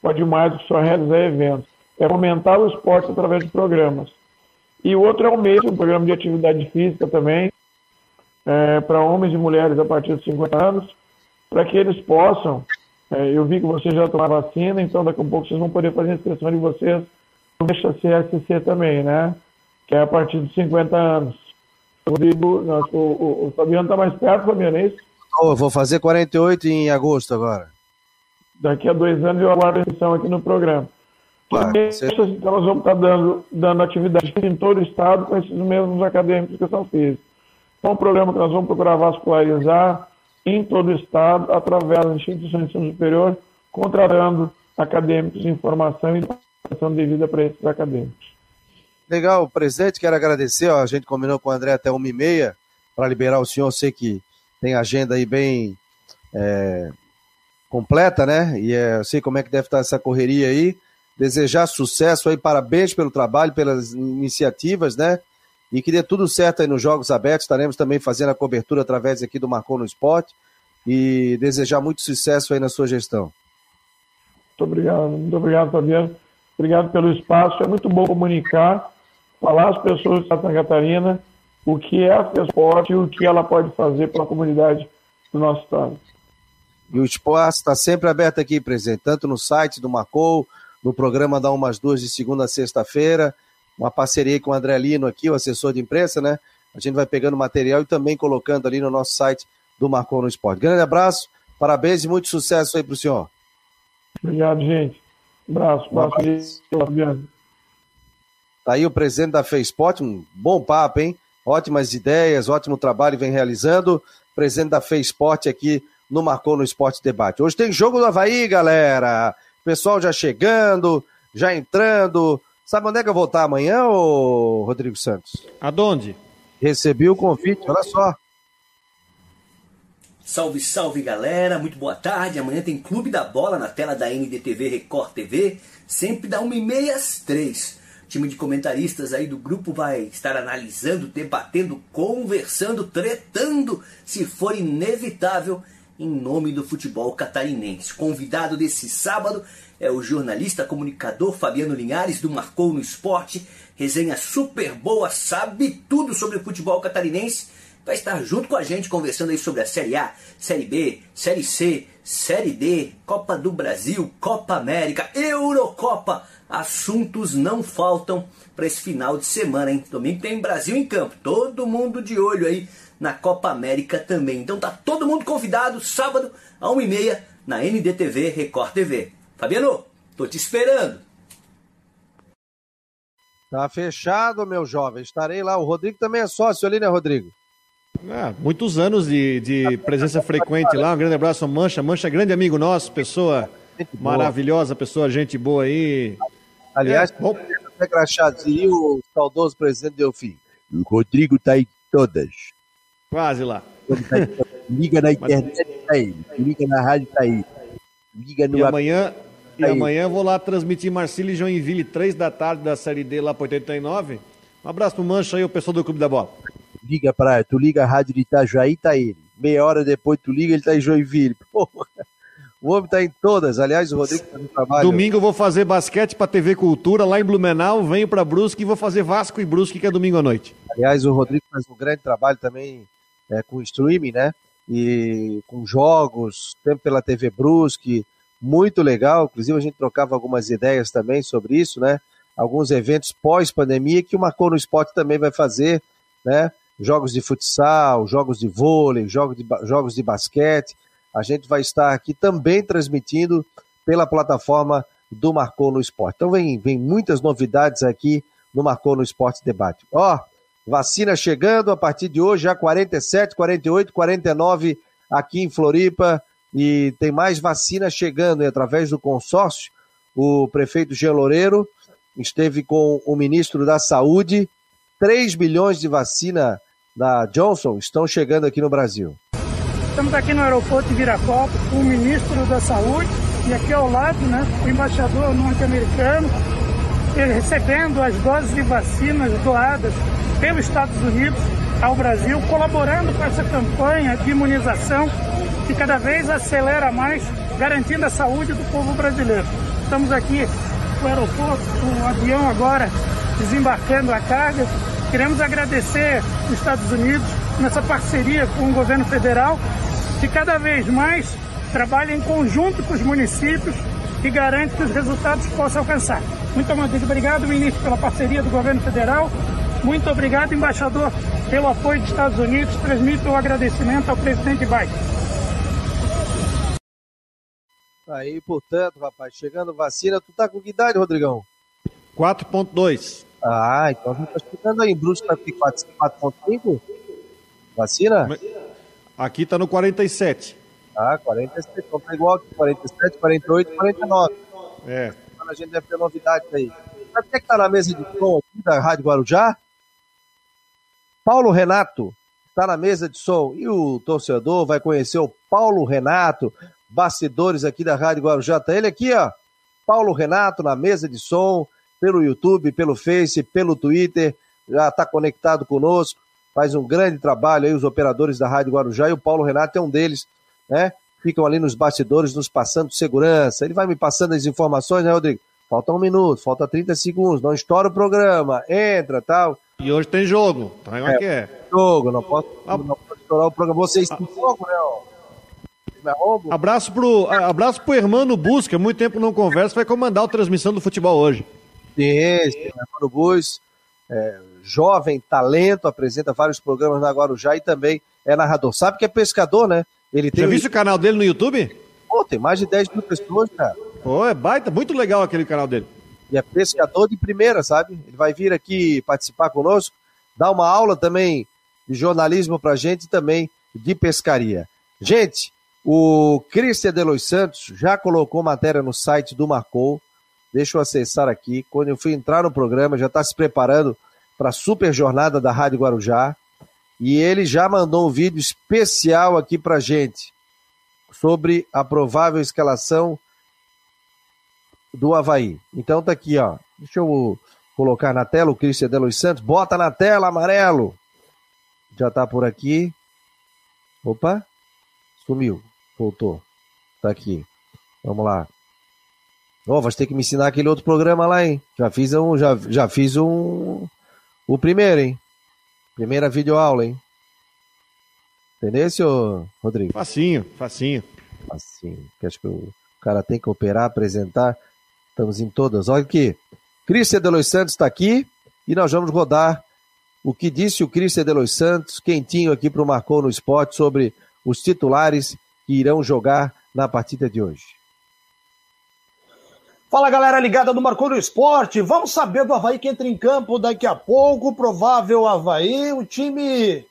Pode mais do que só realizar eventos. É aumentar o esporte através de programas. E o outro é o mesmo, programa de atividade física também, é, para homens e mulheres a partir de 50 anos, para que eles possam. É, eu vi que vocês já tomaram vacina, então daqui a pouco vocês vão poder fazer a inscrição de vocês no CSC também, né? Que é a partir de 50 anos. Rodrigo, nosso, o, o, Fabiano está mais perto, Fabiano, é isso? Oh, eu vou fazer 48 em agosto agora. Daqui a dois anos eu aguardo a inscrição aqui no programa. Claro, você... Então, nós vamos estar dando, dando atividade em todo o estado com esses mesmos acadêmicos de educação física. Então, é um programa que nós vamos procurar vascularizar em todo o estado, através das instituições de ensino superior, contratando acadêmicos em formação e educação devida para esses acadêmicos. Legal, presidente, quero agradecer. Ó, a gente combinou com o André até uma e meia para liberar o senhor. Sei que tem agenda aí bem é, completa, né? E é, eu sei como é que deve estar essa correria aí desejar sucesso aí, parabéns pelo trabalho, pelas iniciativas, né? E que dê tudo certo aí nos Jogos Abertos. Estaremos também fazendo a cobertura através aqui do Marcou no Esporte e desejar muito sucesso aí na sua gestão. Muito obrigado, muito obrigado, Fabiano. Obrigado pelo espaço. É muito bom comunicar, falar às pessoas de Santa Catarina o que é a esporte e o que ela pode fazer para a comunidade do nosso estado. E o espaço está sempre aberto aqui, presidente, tanto no site do Marcou, no programa da Umas Duas de segunda a sexta-feira, uma parceria com o André Lino aqui, o assessor de imprensa, né? A gente vai pegando material e também colocando ali no nosso site do Marcou no Esporte. Grande abraço, parabéns e muito sucesso aí para o senhor. Obrigado, gente. Um abraço, um abraço. Tá aí o presidente da FESPORT, um bom papo, hein? Ótimas ideias, ótimo trabalho vem realizando. Presidente da FESPORT aqui no Marcou no Esporte Debate. Hoje tem jogo do Havaí, galera pessoal já chegando, já entrando. Sabe onde é que eu vou estar amanhã, ô Rodrigo Santos? Aonde? Recebi o convite, olha só. Salve, salve galera, muito boa tarde. Amanhã tem Clube da Bola na tela da NDTV Record TV, sempre da 1h30 às 3 o time de comentaristas aí do grupo vai estar analisando, debatendo, conversando, tretando, se for inevitável, em nome do futebol catarinense. Convidado desse sábado é o jornalista comunicador Fabiano Linhares do Marcou no Esporte. Resenha super boa, sabe tudo sobre o futebol catarinense. Vai estar junto com a gente conversando aí sobre a Série A, Série B, Série C, Série D, Copa do Brasil, Copa América, Eurocopa. Assuntos não faltam para esse final de semana, hein? Domingo tem Brasil em campo. Todo mundo de olho aí na Copa América também. Então tá todo mundo convidado, sábado, a 1h30, na NDTV Record TV. Fabiano, tô te esperando. Tá fechado, meu jovem. Estarei lá. O Rodrigo também é sócio ali, né, Rodrigo? Ah, muitos anos de, de presença frequente lá. Um grande abraço ao Mancha. Mancha, grande amigo nosso, pessoa maravilhosa, pessoa, gente boa aí. Aliás, é, bom... e o saudoso presidente Delfim. O Rodrigo tá em todas. Quase lá. Liga na internet, tá aí. Liga na rádio, tá aí. Liga no. E amanhã, tá e amanhã eu vou lá transmitir Marcílio e Joinville, três da tarde da Série D lá para 89. Um abraço pro Mancha aí, o pessoal do Clube da Bola. Liga pra tu liga a rádio de Itajaí, tá ele. Meia hora depois tu liga, ele tá em Joinville. Porra. O homem está em todas. Aliás, o Rodrigo faz um trabalho. Domingo eu vou fazer basquete para TV Cultura lá em Blumenau, venho para Brusque e vou fazer Vasco e Brusque, que é domingo à noite. Aliás, o Rodrigo faz um grande trabalho também é, com streaming, né? E com jogos, sempre pela TV Brusque, muito legal. Inclusive, a gente trocava algumas ideias também sobre isso, né? Alguns eventos pós-pandemia que o Marcou no Esporte também vai fazer, né? Jogos de futsal, jogos de vôlei, jogos de, jogos de basquete. A gente vai estar aqui também transmitindo pela plataforma do Marcou no Esporte. Então, vem, vem muitas novidades aqui no Marcou no Esporte Debate. Ó, vacina chegando a partir de hoje, já 47, 48, 49 aqui em Floripa e tem mais vacina chegando e através do consórcio. O prefeito Jean Loureiro esteve com o ministro da Saúde. 3 bilhões de vacina da Johnson estão chegando aqui no Brasil. Estamos aqui no aeroporto de Viracopos com o ministro da Saúde e aqui ao lado, né, o embaixador norte-americano recebendo as doses de vacinas doadas pelos Estados Unidos ao Brasil, colaborando com essa campanha de imunização que cada vez acelera mais, garantindo a saúde do povo brasileiro. Estamos aqui no aeroporto, com o avião agora desembarcando a carga. Queremos agradecer os Estados Unidos nessa parceria com o governo federal, que cada vez mais trabalha em conjunto com os municípios e garante que os resultados possam alcançar. Muito obrigado, ministro, pela parceria do governo federal. Muito obrigado, embaixador, pelo apoio dos Estados Unidos. Transmito o agradecimento ao presidente Biden. Aí, portanto, rapaz, chegando vacina, tu tá com que idade, Rodrigão? 4.2. Ah, então já tá chegando aí. Brusque tá com 4.5? Vacina? Aqui tá no 47. Ah, 47. Então tá igual aqui, 47, 48, 49. É. Então a gente deve ter novidade aí. Sabe quem é que tá na mesa de som aqui da Rádio Guarujá? Paulo Renato está na mesa de som. E o torcedor vai conhecer o Paulo Renato, bastidores aqui da Rádio Guarujá. Tá ele aqui, ó. Paulo Renato na mesa de som, pelo YouTube, pelo Face, pelo Twitter, já está conectado conosco, faz um grande trabalho aí, os operadores da Rádio Guarujá, e o Paulo Renato é um deles, né? Ficam ali nos bastidores, nos passando segurança. Ele vai me passando as informações, né, Rodrigo? Falta um minuto, falta 30 segundos, não estoura o programa, entra tal. E hoje tem jogo, tá é, que é. Jogo, não posso, ah, não posso estourar o programa. Vocês têm jogo, né? Ó. Abraço pro, abraço pro Hermano Busca, muito tempo não conversa, vai comandar a transmissão do futebol hoje. Sim, Hermano Bus, é, jovem, talento, apresenta vários programas na Guarujá e também é narrador. Sabe que é pescador, né? Ele tem Já viu o canal dele no YouTube? Pô, tem mais de 10 mil pessoas, cara. Pô, é baita, muito legal aquele canal dele. E é pescador de primeira, sabe? Ele vai vir aqui participar conosco, dar uma aula também de jornalismo pra gente e também de pescaria. Gente, o Cristian Delois Santos já colocou matéria no site do Marcou. Deixa eu acessar aqui. Quando eu fui entrar no programa, já está se preparando para a super jornada da Rádio Guarujá. E ele já mandou um vídeo especial aqui para gente sobre a provável escalação do Havaí. Então tá aqui, ó. Deixa eu colocar na tela o Cristian Delois Santos. Bota na tela, amarelo. Já tá por aqui. Opa, sumiu. Voltou. Tá aqui. Vamos lá. Ó, oh, vai ter que me ensinar aquele outro programa lá, hein? Já fiz um, já, já fiz um, o primeiro, hein? Primeira videoaula, hein? Entendeu, senhor Rodrigo? Facinho, facinho. Facinho. Que acho que o cara tem que operar, apresentar. Estamos em todas. Olha aqui. Cristian Delois Santos está aqui e nós vamos rodar o que disse o Cristian Delois Santos, quentinho aqui para o Marcou no Esporte, sobre os titulares que irão jogar na partida de hoje. Fala galera ligada no Marcou no Esporte, vamos saber do Havaí que entra em campo daqui a pouco, provável Havaí, o time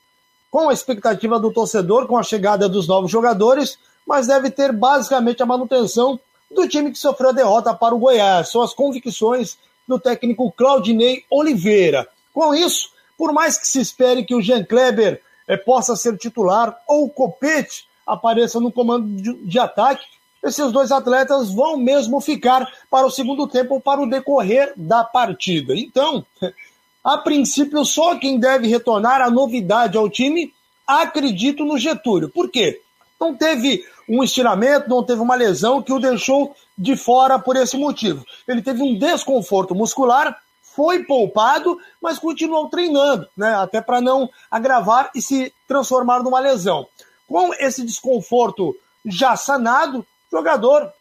com a expectativa do torcedor, com a chegada dos novos jogadores, mas deve ter basicamente a manutenção do time que sofreu a derrota para o Goiás, são as convicções do técnico Claudinei Oliveira. Com isso, por mais que se espere que o Jean Kleber eh, possa ser titular ou o Copete apareça no comando de, de ataque. Esses dois atletas vão mesmo ficar para o segundo tempo, para o decorrer da partida. Então, a princípio, só quem deve retornar a novidade ao time, acredito no Getúlio. Por quê? Não teve um estiramento, não teve uma lesão que o deixou de fora por esse motivo. Ele teve um desconforto muscular, foi poupado, mas continuou treinando, né? Até para não agravar e se transformar numa lesão. Com esse desconforto já sanado, jogador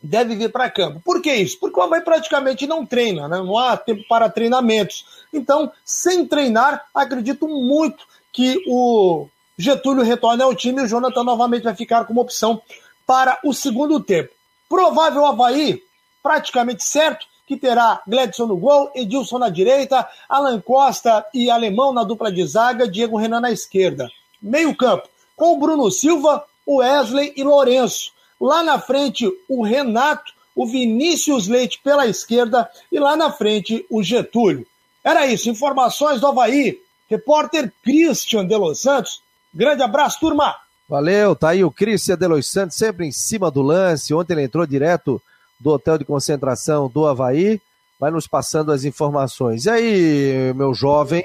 deve vir para campo. Por que isso? Porque o Havaí praticamente não treina, né? não há tempo para treinamentos. Então, sem treinar, acredito muito que o Getúlio retorne ao time e o Jonathan novamente vai ficar como opção para o segundo tempo. Provável Havaí, praticamente certo, que terá Gledson no gol, Edilson na direita, Alan Costa e Alemão na dupla de zaga, Diego Renan na esquerda. Meio campo, com o Bruno Silva, o Wesley e Lourenço. Lá na frente, o Renato, o Vinícius Leite pela esquerda e lá na frente, o Getúlio. Era isso, informações do Havaí. Repórter Christian de Los Santos. Grande abraço, turma! Valeu, tá aí o Christian de Los Santos, sempre em cima do lance. Ontem ele entrou direto do hotel de concentração do Havaí, vai nos passando as informações. E aí, meu jovem?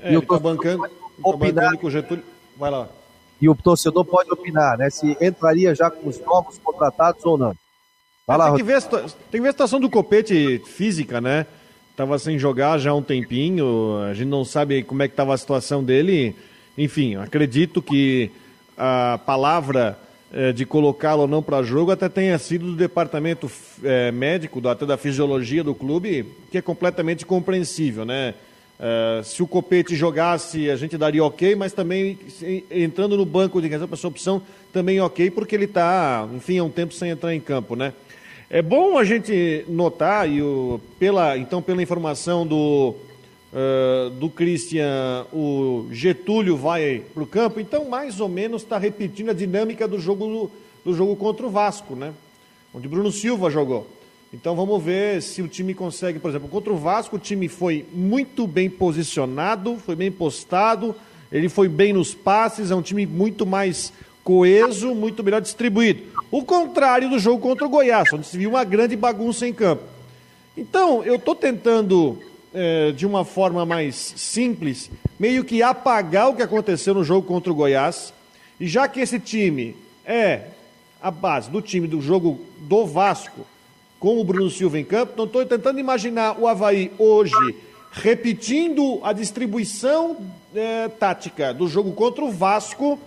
É, e o tá bancando, opinar, tá com o Getúlio. Vai lá. E o torcedor pode opinar, né? Se entraria já com os novos contratados ou não. Vai lá, tem, que ver, tem que ver a situação do Copete física, né? Tava sem jogar já há um tempinho, a gente não sabe como é que estava a situação dele. Enfim, acredito que a palavra é, de colocá-lo ou não para jogo até tenha sido do departamento é, médico, até da fisiologia do clube, que é completamente compreensível, né? É, se o Copete jogasse, a gente daria ok, mas também entrando no banco de reserva essa opção, também ok, porque ele está, enfim, há um tempo sem entrar em campo, né? É bom a gente notar, e o, pela, então, pela informação do, uh, do Christian, o Getúlio vai para o campo, então mais ou menos está repetindo a dinâmica do jogo, do jogo contra o Vasco, né? Onde Bruno Silva jogou. Então vamos ver se o time consegue, por exemplo, contra o Vasco, o time foi muito bem posicionado, foi bem postado, ele foi bem nos passes, é um time muito mais coeso, muito melhor distribuído. O contrário do jogo contra o Goiás, onde se viu uma grande bagunça em campo. Então, eu estou tentando é, de uma forma mais simples, meio que apagar o que aconteceu no jogo contra o Goiás. E já que esse time é a base do time do jogo do Vasco, com o Bruno Silva em campo, então estou tentando imaginar o Havaí hoje repetindo a distribuição é, tática do jogo contra o Vasco,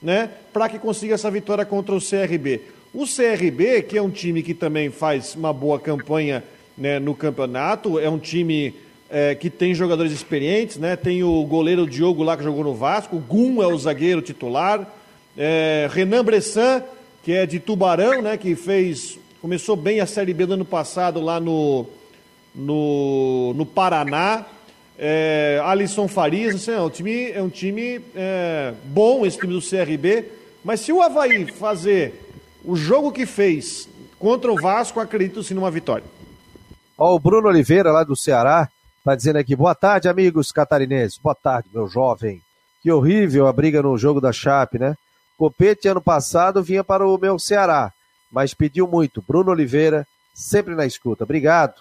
né, para que consiga essa vitória contra o CRB. O CRB, que é um time que também faz uma boa campanha né, no campeonato. É um time é, que tem jogadores experientes, né? Tem o goleiro Diogo lá que jogou no Vasco, Gum é o zagueiro titular, é, Renan Bressan, que é de Tubarão, né? Que fez. Começou bem a Série B do ano passado lá no, no, no Paraná. É, Alisson Farias, assim, é um time, é um time é, bom, esse time do CRB. Mas se o Havaí fazer o jogo que fez contra o Vasco, acredito sim numa vitória. Ó, o Bruno Oliveira, lá do Ceará, tá dizendo aqui: boa tarde, amigos catarinenses. Boa tarde, meu jovem. Que horrível a briga no jogo da Chape, né? Copete, ano passado, vinha para o meu Ceará, mas pediu muito. Bruno Oliveira, sempre na escuta. Obrigado.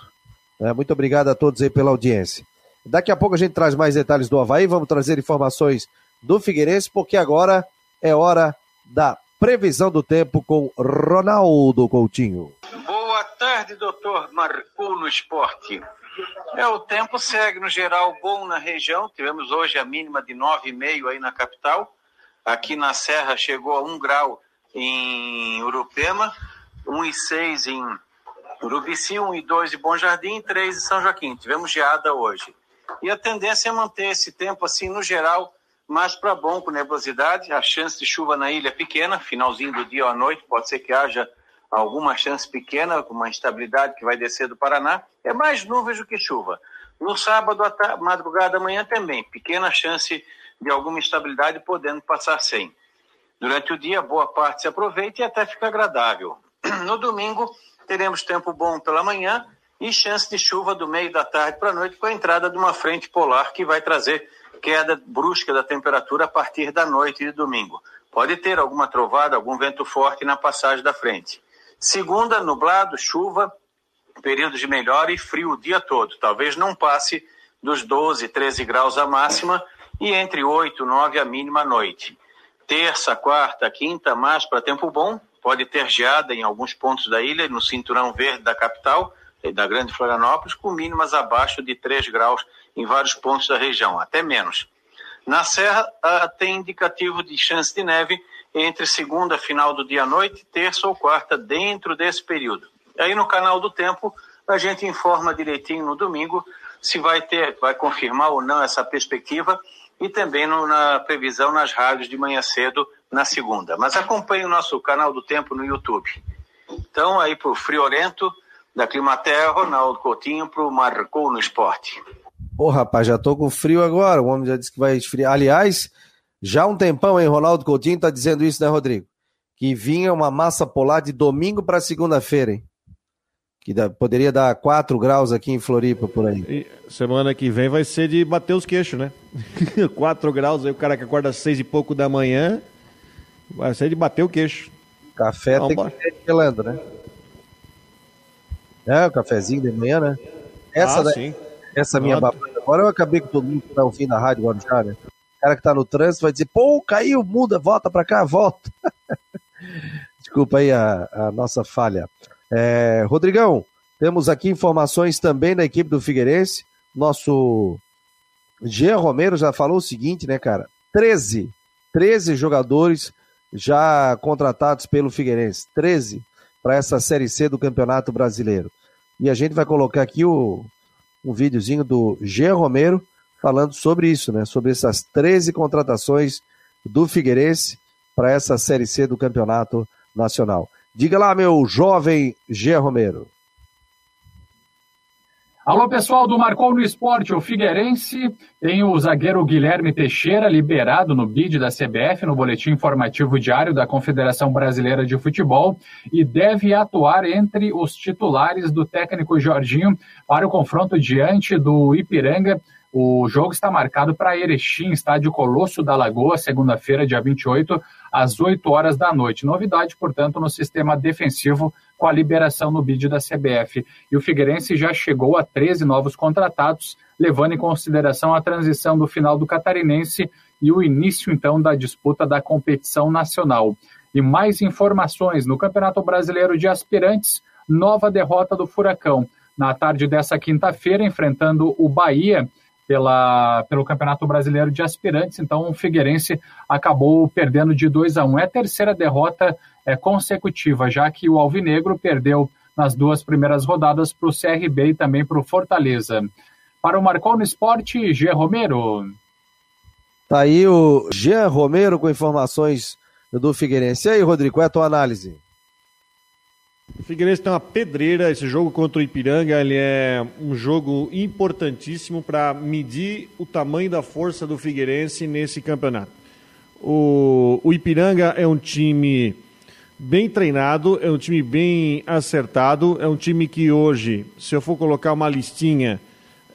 É, muito obrigado a todos aí pela audiência. Daqui a pouco a gente traz mais detalhes do Havaí, vamos trazer informações do Figueirense, porque agora é hora da previsão do tempo com Ronaldo Coutinho. Boa tarde, doutor. Marcou no esporte. É, o tempo segue, no geral, bom na região. Tivemos hoje a mínima de 9,5 aí na capital. Aqui na Serra chegou a 1 grau em Urupema, 1,6 em Urubici, 1,2 em Bom Jardim, 3 em São Joaquim. Tivemos geada hoje. E a tendência é manter esse tempo assim, no geral, mais para bom, com nebulosidade. A chance de chuva na ilha é pequena, finalzinho do dia ou à noite, pode ser que haja alguma chance pequena, com uma instabilidade que vai descer do Paraná, é mais nuvens do que chuva. No sábado, à madrugada da manhã também, pequena chance de alguma instabilidade, podendo passar sem. Durante o dia, boa parte se aproveita e até fica agradável. No domingo, teremos tempo bom pela manhã e chance de chuva do meio da tarde para a noite com a entrada de uma frente polar que vai trazer queda brusca da temperatura a partir da noite de domingo. Pode ter alguma trovada, algum vento forte na passagem da frente. Segunda, nublado, chuva, períodos de melhora e frio o dia todo. Talvez não passe dos 12, 13 graus a máxima e entre 8 e 9 a mínima noite. Terça, quarta, quinta, mais para tempo bom. Pode ter geada em alguns pontos da ilha, no cinturão verde da capital, da Grande Florianópolis, com mínimas abaixo de 3 graus em vários pontos da região, até menos. Na Serra, ah, tem indicativo de chance de neve entre segunda, final do dia à noite, terça ou quarta, dentro desse período. Aí no canal do Tempo, a gente informa direitinho no domingo se vai ter, vai confirmar ou não essa perspectiva e também no, na previsão nas rádios de manhã cedo na segunda. Mas acompanhe o nosso canal do Tempo no YouTube. Então, aí para o Friorento, da Climaterra, Ronaldo Coutinho, para o Marcou no Esporte. Ô, rapaz, já tô com frio agora. O homem já disse que vai esfriar. Aliás, já há um tempão, hein? Ronaldo Coutinho tá dizendo isso, né, Rodrigo? Que vinha uma massa polar de domingo para segunda-feira, hein? Que dá, poderia dar 4 graus aqui em Floripa por aí. E semana que vem vai ser de bater os queixos, né? 4 graus, aí o cara que acorda às 6 e pouco da manhã vai ser de bater o queixo. Café Vamos tem embora. que ser gelando, né? É, o cafezinho de manhã, né? Essa, ah, sim. essa minha babada. Agora eu acabei com todo mundo que tá ouvindo a rádio Guarujá, né? O cara que tá no trânsito vai dizer, pô, caiu, muda, volta pra cá, volta. Desculpa aí a, a nossa falha. É, Rodrigão, temos aqui informações também da equipe do Figueirense. Nosso Jean Romero já falou o seguinte, né, cara? 13, 13 jogadores já contratados pelo Figueirense. 13 para essa Série C do Campeonato Brasileiro. E a gente vai colocar aqui o, um videozinho do Jean Romero falando sobre isso, né? Sobre essas 13 contratações do Figueirense para essa Série C do Campeonato Nacional. Diga lá, meu jovem Jean Romero. Alô, pessoal do Marcou no Esporte, o Figueirense tem o zagueiro Guilherme Teixeira liberado no bid da CBF, no boletim informativo diário da Confederação Brasileira de Futebol, e deve atuar entre os titulares do técnico Jorginho para o confronto diante do Ipiranga o jogo está marcado para Erechim, estádio Colosso da Lagoa, segunda-feira, dia 28, às 8 horas da noite. Novidade, portanto, no sistema defensivo com a liberação no bid da CBF. E o Figueirense já chegou a 13 novos contratados, levando em consideração a transição do final do Catarinense e o início, então, da disputa da competição nacional. E mais informações no Campeonato Brasileiro de Aspirantes, nova derrota do Furacão. Na tarde dessa quinta-feira, enfrentando o Bahia, pela, pelo Campeonato Brasileiro de Aspirantes, então o Figueirense acabou perdendo de 2 a 1. Um. É a terceira derrota é, consecutiva, já que o Alvinegro perdeu nas duas primeiras rodadas para o CRB e também para o Fortaleza. Para o Marcou no Esporte, G. Romero. Tá aí o Jean Romero com informações do Figueirense. E aí, Rodrigo, qual é a tua análise? O Figueirense tem uma pedreira. Esse jogo contra o Ipiranga ele é um jogo importantíssimo para medir o tamanho da força do Figueirense nesse campeonato. O, o Ipiranga é um time bem treinado, é um time bem acertado, é um time que hoje, se eu for colocar uma listinha,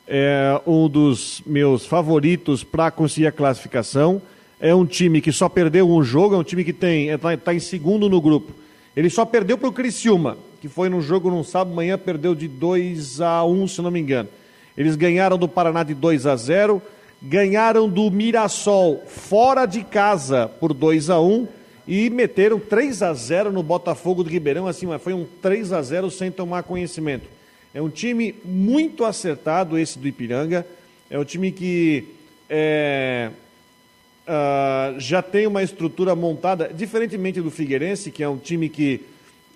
é um dos meus favoritos para conseguir a classificação. É um time que só perdeu um jogo, é um time que tem está é, tá em segundo no grupo ele só perdeu para o Criciúma, que foi num jogo num sábado manhã, perdeu de 2 a 1, se não me engano. Eles ganharam do Paraná de 2 a 0, ganharam do Mirassol fora de casa por 2 a 1 e meteram 3 a 0 no Botafogo do Ribeirão, assim, mas foi um 3 a 0 sem tomar conhecimento. É um time muito acertado esse do Ipiranga, é um time que é, uh, já tem uma estrutura montada, diferentemente do Figueirense, que é um time que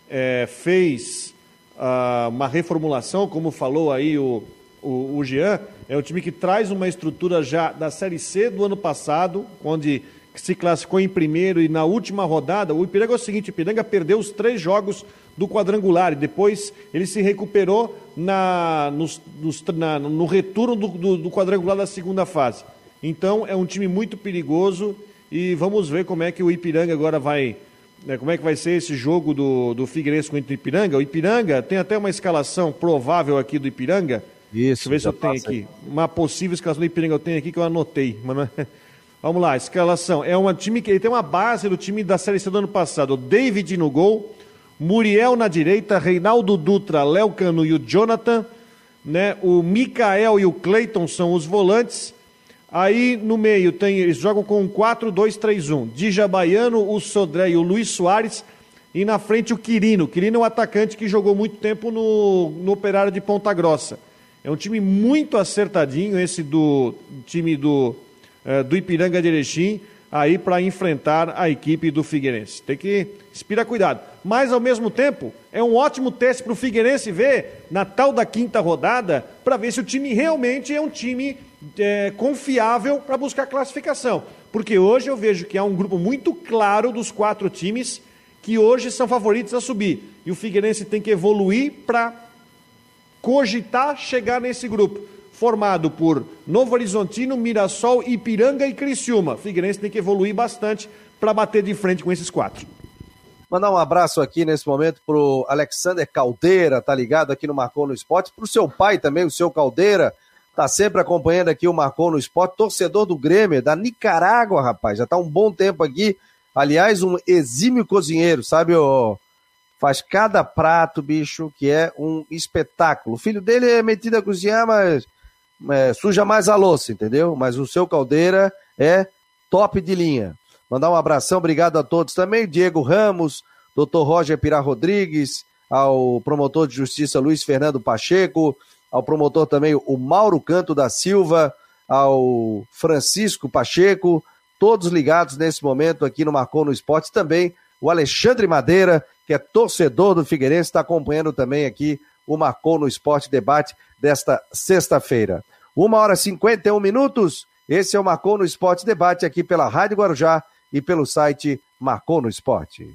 é, fez uh, uma reformulação, como falou aí o, o, o Jean, é um time que traz uma estrutura já da Série C do ano passado, onde se classificou em primeiro e na última rodada, o Ipiranga é o seguinte, o Ipiranga perdeu os três jogos do quadrangular e depois ele se recuperou na, nos, nos, na, no retorno do, do, do quadrangular da segunda fase. Então é um time muito perigoso e vamos ver como é que o Ipiranga agora vai. Né, como é que vai ser esse jogo do, do Figueirense contra o Ipiranga? O Ipiranga tem até uma escalação provável aqui do Ipiranga. Isso. Deixa eu ver se eu tenho aqui. Uma possível escalação do Ipiranga eu tenho aqui que eu anotei. É... Vamos lá, escalação. É um time que ele tem uma base do time da Série C do ano passado. O David no gol, Muriel na direita, Reinaldo Dutra, Léo Cano e o Jonathan. Né? O Mikael e o Cleiton são os volantes. Aí no meio tem, eles jogam com um 4-2-3-1. Dija Baiano, o Sodré e o Luiz Soares. E na frente o Quirino. O Quirino é um atacante que jogou muito tempo no, no Operário de Ponta Grossa. É um time muito acertadinho, esse do time do, é, do Ipiranga de Erechim, aí para enfrentar a equipe do Figueirense. Tem que inspirar cuidado. Mas, ao mesmo tempo, é um ótimo teste para o Figueirense ver na tal da quinta rodada, para ver se o time realmente é um time é, confiável para buscar classificação. Porque hoje eu vejo que há um grupo muito claro dos quatro times que hoje são favoritos a subir. E o Figueirense tem que evoluir para cogitar chegar nesse grupo, formado por Novo Horizontino, Mirassol, Ipiranga e Criciúma. Figueirense tem que evoluir bastante para bater de frente com esses quatro. Mandar um abraço aqui nesse momento pro Alexander Caldeira, tá ligado aqui no Marcou no Esporte, pro seu pai também, o seu Caldeira, tá sempre acompanhando aqui o Marcou no Esporte, torcedor do Grêmio, da Nicarágua, rapaz, já tá um bom tempo aqui, aliás, um exímio cozinheiro, sabe, o faz cada prato, bicho, que é um espetáculo. O filho dele é metido a cozinhar, mas é, suja mais a louça, entendeu? Mas o seu caldeira é top de linha. Mandar um abração, obrigado a todos também. Diego Ramos, Dr. Roger Pirá Rodrigues, ao promotor de justiça Luiz Fernando Pacheco, ao promotor também o Mauro Canto da Silva, ao Francisco Pacheco, todos ligados nesse momento aqui no Marcou no Esporte. Também o Alexandre Madeira, que é torcedor do Figueirense, está acompanhando também aqui o Marcou no Esporte Debate desta sexta-feira. Uma hora e 51 minutos. Esse é o Marcou no Esporte Debate aqui pela Rádio Guarujá e pelo site Marcou no Esporte.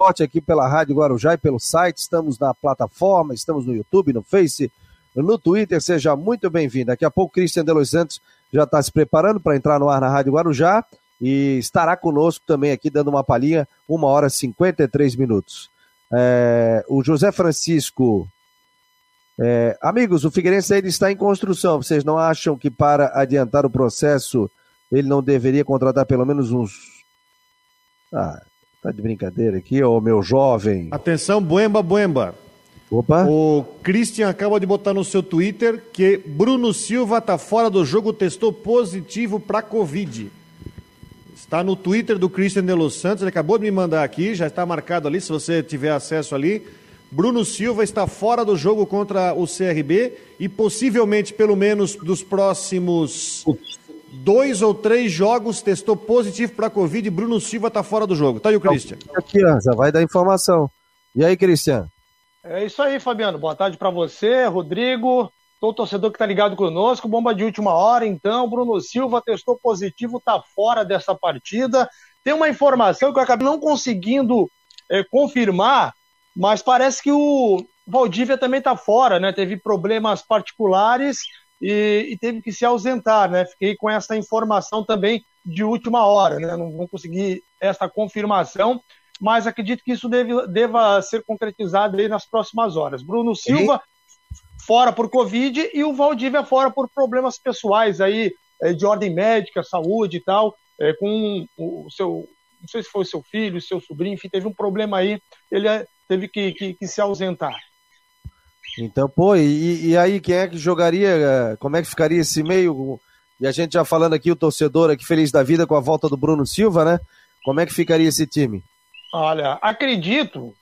esporte aqui pela Rádio Guarujá e pelo site. Estamos na plataforma, estamos no YouTube, no Face, no Twitter. Seja muito bem-vindo. Daqui a pouco, Cristian de Los Santos já está se preparando para entrar no ar na Rádio Guarujá e estará conosco também aqui dando uma palhinha, uma hora e 53 minutos. É, o José Francisco. É, amigos, o Figueirense ainda está em construção. Vocês não acham que para adiantar o processo ele não deveria contratar pelo menos uns. Ah, Tá de brincadeira aqui, ô meu jovem. Atenção, Buemba, Buemba. Opa. O Christian acaba de botar no seu Twitter que Bruno Silva tá fora do jogo, testou positivo para Covid. Está no Twitter do Christian de Los Santos, ele acabou de me mandar aqui, já está marcado ali, se você tiver acesso ali. Bruno Silva está fora do jogo contra o CRB e possivelmente, pelo menos, dos próximos dois ou três jogos testou positivo para a Covid e Bruno Silva está fora do jogo. Tá aí o Christian. Aqui, já vai dar informação. E aí, Cristian? É isso aí, Fabiano. Boa tarde para você, Rodrigo. Todo torcedor que está ligado conosco. Bomba de última hora, então. Bruno Silva testou positivo, está fora dessa partida. Tem uma informação que eu acabei não conseguindo é, confirmar, mas parece que o Valdívia também está fora, né? Teve problemas particulares e, e, teve que se ausentar, né? Fiquei com essa informação também de última hora, né? Não, não consegui essa confirmação, mas acredito que isso deve, deva ser concretizado aí nas próximas horas. Bruno Silva e? fora por Covid e o Valdívia fora por problemas pessoais aí, é, de ordem médica, saúde e tal, é, com o seu, não sei se foi o seu filho, seu sobrinho, enfim, teve um problema aí, ele é, teve que, que, que se ausentar. Então, pô, e, e, aí quem é que jogaria? Como é que ficaria esse meio? E a gente já falando aqui, o torcedor aqui feliz da vida com a volta do Bruno Silva, né? Como é que ficaria esse time? Olha, acredito,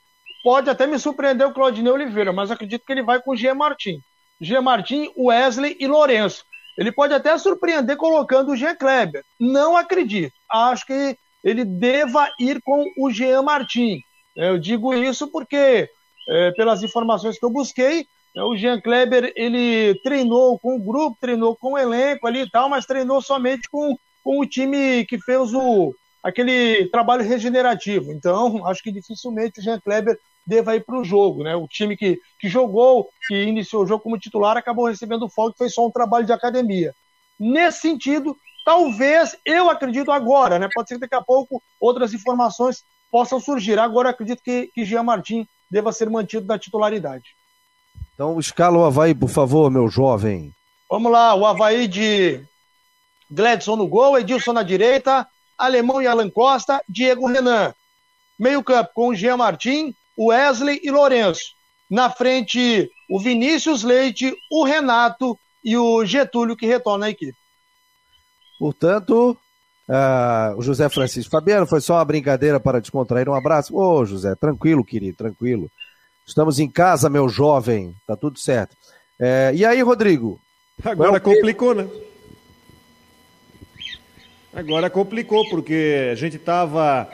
pode até me surpreender o Claudinei Oliveira, mas acredito que ele vai com o Gia Martin. Gia Martin, Wesley e Lourenço. Ele pode até surpreender colocando o Jean Kleber. Não acredito. Acho que ele deva ir com o Jean Martin. Eu digo isso porque, é, pelas informações que eu busquei, é, o Jean Kleber ele treinou com o grupo, treinou com o elenco ali e tal, mas treinou somente com, com o time que fez o, aquele trabalho regenerativo. Então, acho que dificilmente o Jean Kleber deva ir para o jogo. Né? O time que, que jogou, que iniciou o jogo como titular, acabou recebendo folga, foi só um trabalho de academia. Nesse sentido, talvez, eu acredito agora, né? pode ser que daqui a pouco outras informações possam surgir. Agora, acredito que, que Jean Martin deva ser mantido da titularidade. Então, escala o Havaí, por favor, meu jovem. Vamos lá, o Havaí de Gladson no gol, Edilson na direita, Alemão e Alan Costa, Diego Renan. Meio campo com Jean Martin, Wesley e Lourenço. Na frente, o Vinícius Leite, o Renato e o Getúlio, que retorna à equipe. Portanto, uh, o José Francisco Fabiano, foi só uma brincadeira para descontrair. Um abraço. Ô, José, tranquilo, querido, tranquilo. Estamos em casa, meu jovem. Tá tudo certo. É, e aí, Rodrigo? Agora complicou, né? Agora complicou, porque a gente estava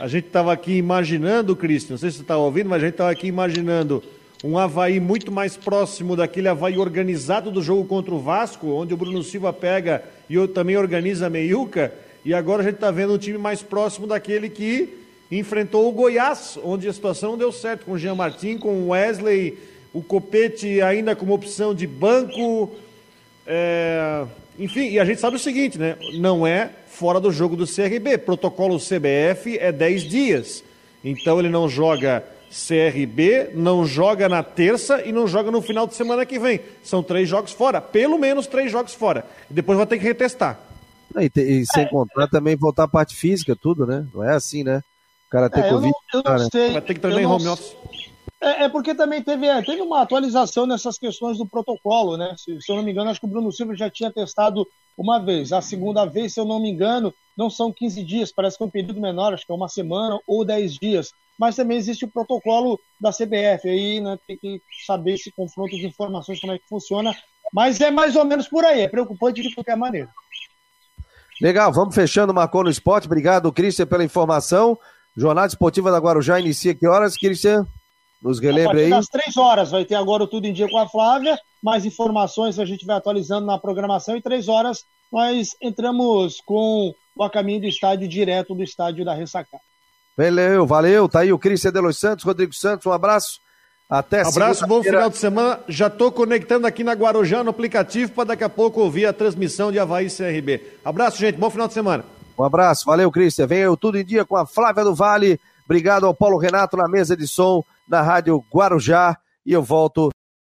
a gente estava aqui imaginando, Cristian, não sei se você estava ouvindo, mas a gente estava aqui imaginando um Havaí muito mais próximo daquele Havaí organizado do jogo contra o Vasco, onde o Bruno Silva pega e também organiza a meiuca, e agora a gente está vendo um time mais próximo daquele que enfrentou o Goiás, onde a situação deu certo, com o Jean Martin, com o Wesley, o Copete ainda como opção de banco. É... Enfim, e a gente sabe o seguinte, né? Não é fora do jogo do CRB. Protocolo CBF é 10 dias. Então ele não joga CRB, não joga na terça e não joga no final de semana que vem. São três jogos fora, pelo menos três jogos fora. Depois vai ter que retestar. E, te, e sem é. contar também voltar a parte física, tudo, né? Não é assim, né? O cara ter é, Covid. Eu não, eu não sei. Vai ter que em home office. É, é, porque também teve, é, teve uma atualização nessas questões do protocolo, né? Se, se, eu não me engano, acho que o Bruno Silva já tinha testado uma vez. A segunda vez, se eu não me engano, não são 15 dias, parece que é um período menor, acho que é uma semana ou 10 dias. Mas também existe o protocolo da CBF, aí né, tem que saber esse confronto de informações, como é que funciona. Mas é mais ou menos por aí, é preocupante de qualquer maneira. Legal, vamos fechando o Marcou no Esporte. Obrigado, Christian, pela informação. Jornada Esportiva da Guarujá inicia que horas, Christian? Nos relembre aí. Às três horas vai ter agora o Tudo em Dia com a Flávia. Mais informações a gente vai atualizando na programação. E três horas nós entramos com o a caminho do estádio, direto do estádio da Ressacada. Valeu, valeu. Tá aí o Cristian de Los Santos, Rodrigo Santos, um abraço. Até Abraço, bom final de semana. Já estou conectando aqui na Guarujá no aplicativo para daqui a pouco ouvir a transmissão de Havaí CRB. Abraço, gente. Bom final de semana. Um abraço, valeu, Cristian. Vem eu tudo em dia com a Flávia do Vale. Obrigado ao Paulo Renato na mesa de som na Rádio Guarujá. E eu volto